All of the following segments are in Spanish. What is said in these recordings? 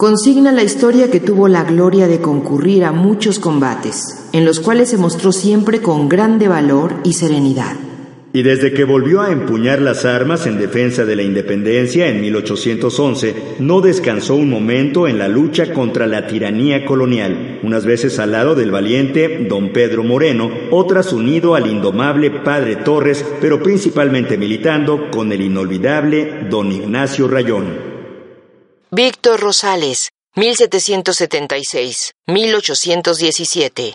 Consigna la historia que tuvo la gloria de concurrir a muchos combates, en los cuales se mostró siempre con grande valor y serenidad. Y desde que volvió a empuñar las armas en defensa de la independencia en 1811, no descansó un momento en la lucha contra la tiranía colonial, unas veces al lado del valiente don Pedro Moreno, otras unido al indomable padre Torres, pero principalmente militando con el inolvidable don Ignacio Rayón. Víctor Rosales, 1776-1817.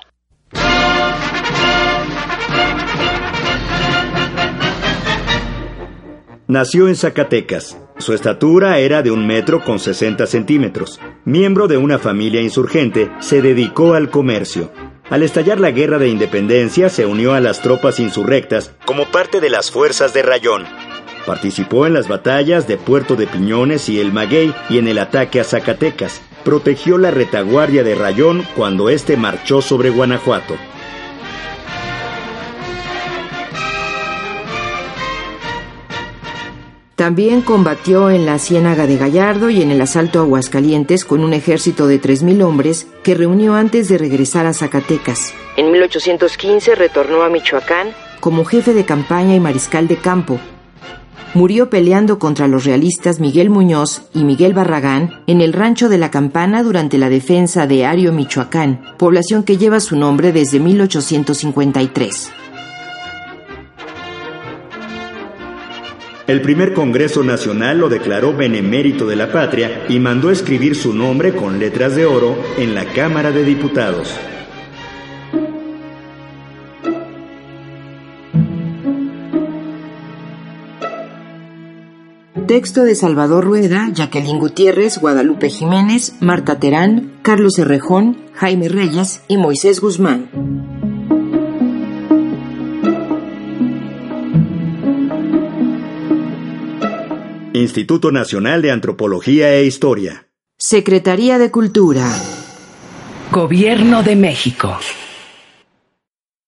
Nació en Zacatecas. Su estatura era de un metro con 60 centímetros. Miembro de una familia insurgente, se dedicó al comercio. Al estallar la guerra de independencia, se unió a las tropas insurrectas como parte de las fuerzas de Rayón. Participó en las batallas de Puerto de Piñones y El Maguey y en el ataque a Zacatecas. Protegió la retaguardia de Rayón cuando éste marchó sobre Guanajuato. También combatió en la Ciénaga de Gallardo y en el asalto a Aguascalientes con un ejército de 3.000 hombres que reunió antes de regresar a Zacatecas. En 1815 retornó a Michoacán como jefe de campaña y mariscal de campo, murió peleando contra los realistas Miguel Muñoz y Miguel Barragán en el rancho de la Campana durante la defensa de Ario, Michoacán, población que lleva su nombre desde 1853. El primer Congreso Nacional lo declaró benemérito de la patria y mandó escribir su nombre con letras de oro en la Cámara de Diputados. Texto de Salvador Rueda, Jacqueline Gutiérrez, Guadalupe Jiménez, Marta Terán, Carlos Herrejón, Jaime Reyes y Moisés Guzmán. Instituto Nacional de Antropología e Historia. Secretaría de Cultura. Gobierno de México.